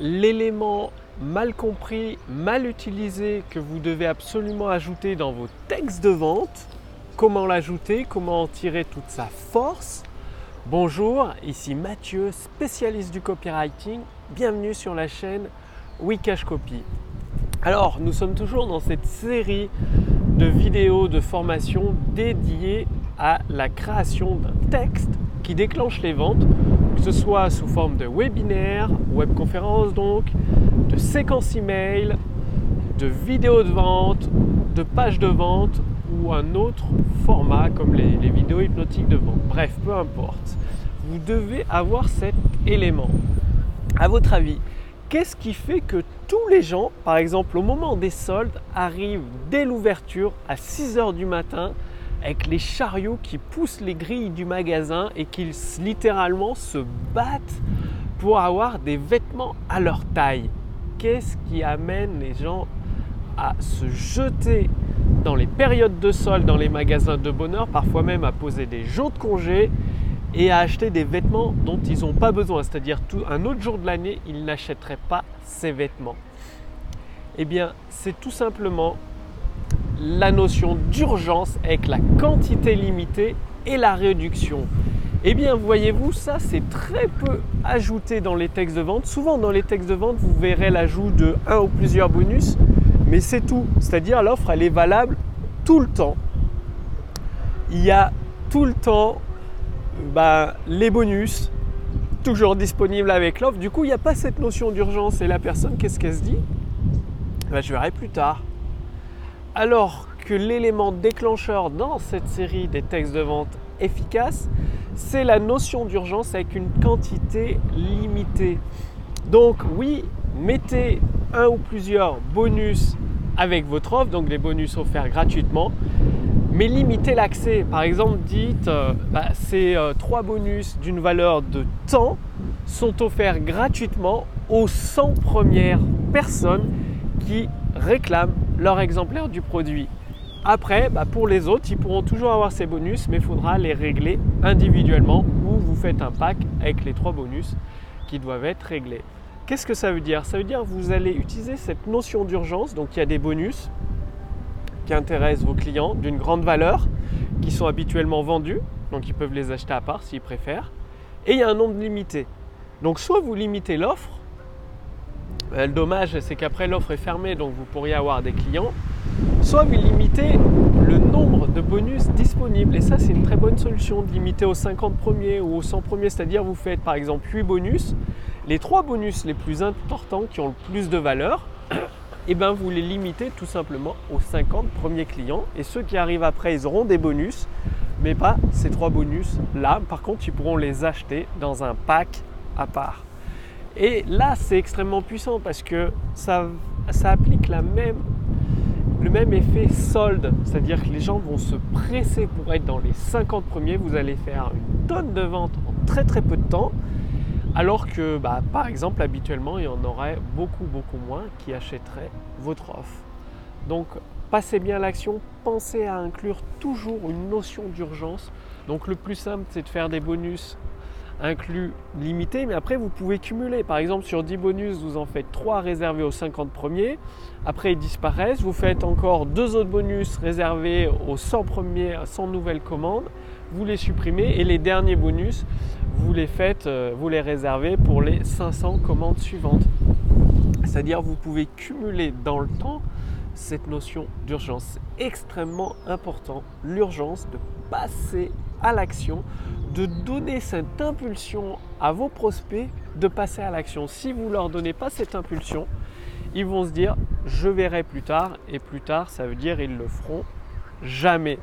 l'élément mal compris, mal utilisé que vous devez absolument ajouter dans vos textes de vente. Comment l'ajouter, comment en tirer toute sa force? Bonjour, ici Mathieu, spécialiste du copywriting. Bienvenue sur la chaîne Wikash Copy. Alors, nous sommes toujours dans cette série de vidéos de formation dédiées à la création d'un texte qui déclenche les ventes, que ce soit sous forme de webinaire, webconférence donc, de séquences email, de vidéos de vente, de pages de vente ou un autre format comme les, vidéos hypnotiques de vente. Bref, peu importe. Vous devez avoir cet élément. À votre avis, qu'est-ce qui fait que tous les gens, par exemple au moment des soldes, arrivent dès l'ouverture à 6 heures du matin avec les chariots qui poussent les grilles du magasin et qu'ils littéralement se battent pour avoir des vêtements à leur taille Qu'est-ce qui amène les gens à se jeter dans les périodes de soldes dans les magasins de bonheur, parfois même à poser des jours de congé et à acheter des vêtements dont ils n'ont pas besoin, c'est-à-dire un autre jour de l'année, ils n'achèteraient pas ces vêtements. Eh bien, c'est tout simplement la notion d'urgence avec la quantité limitée et la réduction. Eh bien, voyez-vous, ça c'est très peu ajouté dans les textes de vente. Souvent dans les textes de vente, vous verrez l'ajout de un ou plusieurs bonus, mais c'est tout. C'est-à-dire l'offre, elle est valable tout le temps. Il y a tout le temps bah, les bonus, toujours disponibles avec l'offre. Du coup, il n'y a pas cette notion d'urgence. Et la personne, qu'est-ce qu'elle se dit? Bah, Je verrai plus tard. Alors que l'élément déclencheur dans cette série des textes de vente efficaces, c'est la notion d'urgence avec une quantité limitée. Donc oui, mettez un ou plusieurs bonus avec votre offre, donc les bonus offerts gratuitement, mais limitez l'accès. Par exemple, dites euh, bah, ces euh, trois bonus d'une valeur de temps sont offerts gratuitement aux 100 premières personnes qui réclament leur exemplaire du produit. Après, bah, pour les autres, ils pourront toujours avoir ces bonus, mais il faudra les régler individuellement ou vous faites un pack avec les trois bonus qui doivent être réglés. Qu'est-ce que ça veut dire? Ça veut dire que vous allez utiliser cette notion d'urgence, donc il y a des bonus, qui intéressent vos clients d'une grande valeur, qui sont habituellement vendus, donc ils peuvent les acheter à part s'ils préfèrent, et il y a un nombre limité. Donc soit vous limitez l'offre, le dommage c'est qu'après l'offre est fermée, donc vous pourriez avoir des clients, soit vous limitez le nombre de bonus disponibles, et ça c'est une très bonne solution de limiter aux 50 premiers ou aux 100 premiers, c'est-à-dire vous faites par exemple 8 bonus, les 3 bonus les plus importants qui ont le plus de valeur, et eh bien vous les limitez tout simplement aux 50 premiers clients. Et ceux qui arrivent après, ils auront des bonus, mais pas ces trois bonus là. Par contre, ils pourront les acheter dans un pack à part. Et là, c'est extrêmement puissant parce que ça, applique le même effet solde. C'est-à-dire que les gens vont se presser pour être dans les 50 premiers. Vous allez faire une tonne de ventes en très très peu de temps. Alors que, bah, par exemple, habituellement, il y en aurait beaucoup, beaucoup moins qui achèteraient votre offre. Donc, passez bien l'action, pensez à inclure toujours une notion d'urgence. Donc, le plus simple, c'est de faire des bonus inclus limités, mais après, vous pouvez cumuler. Par exemple, sur 10 bonus, vous en faites 3 réservés aux 50 premiers. Après, ils disparaissent. Vous faites encore deux autres bonus réservés aux 100 premiers, 100 nouvelles commandes. Vous les supprimez et les derniers bonus, vous les faites, euh, vous les réservez pour les 500 commandes suivantes. C'est-à-dire vous pouvez cumuler dans le temps cette notion d'urgence. C'est extrêmement important, l'urgence de passer à l'action, de donner cette impulsion à vos prospects de passer à l'action. Si vous ne leur donnez pas cette impulsion, ils vont se dire je verrai plus tard et plus tard ça veut dire ils le feront jamais.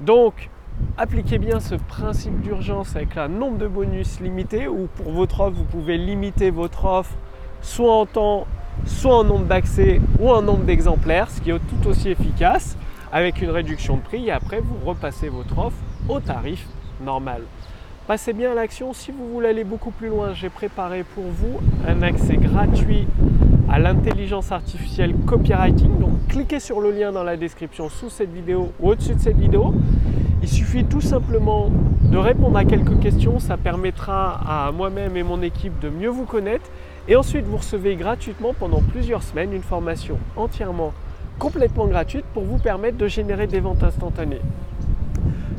Donc appliquez bien ce principe d'urgence avec un nombre de bonus limité ou pour votre offre, vous pouvez limiter votre offre soit en temps, soit en nombre d'accès ou en nombre d'exemplaires, ce qui est tout aussi efficace avec une réduction de prix et après vous repassez votre offre au tarif normal. Passez bien à l'action. Si vous voulez aller beaucoup plus loin, j'ai préparé pour vous un accès gratuit à l'intelligence artificielle copywriting. Donc cliquez sur le lien dans la description sous cette vidéo ou au-dessus de cette vidéo. Il suffit tout simplement de répondre à quelques questions, ça permettra à moi-même et mon équipe de mieux vous connaître Et ensuite, vous recevez gratuitement pendant plusieurs semaines une formation entièrement complètement gratuite pour vous permettre de générer des ventes instantanées.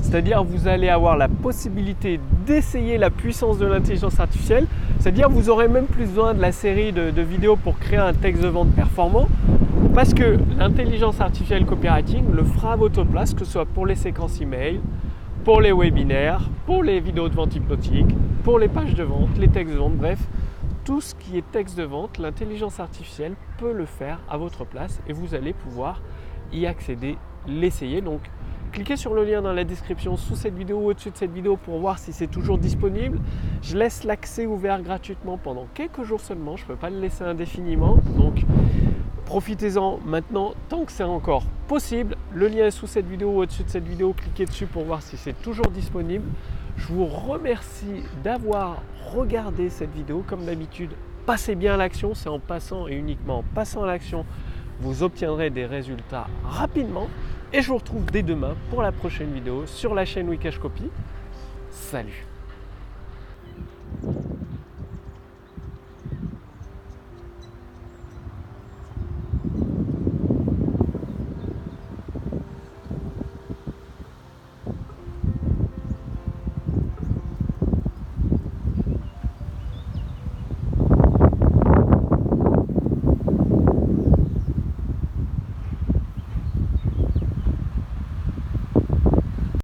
C'est-à-dire vous allez avoir la possibilité d'essayer la puissance de l'intelligence artificielle. C'est-à-dire vous aurez même plus besoin de la série de, vidéos pour créer un texte de vente performant. Parce que l'intelligence artificielle copywriting le fera à votre place, que ce soit pour les séquences email, pour les webinaires, pour les vidéos de vente hypnotique, pour les pages de vente, les textes de vente, bref, tout ce qui est texte de vente, l'intelligence artificielle peut le faire à votre place et vous allez pouvoir y accéder, l'essayer. Donc cliquez sur le lien dans la description sous cette vidéo ou au-dessus de cette vidéo pour voir si c'est toujours disponible. Je laisse l'accès ouvert gratuitement pendant quelques jours seulement, je ne peux pas le laisser indéfiniment. Donc profitez-en maintenant tant que c'est encore possible. Le lien est sous cette vidéo ou au-dessus de cette vidéo, cliquez dessus pour voir si c'est toujours disponible. Je vous remercie d'avoir regardé cette vidéo. Comme d'habitude, passez bien à l'action. C'est en passant et uniquement en passant à l'action, vous obtiendrez des résultats rapidement. Et je vous retrouve dès demain pour la prochaine vidéo sur la chaîne Wikash Copy. Salut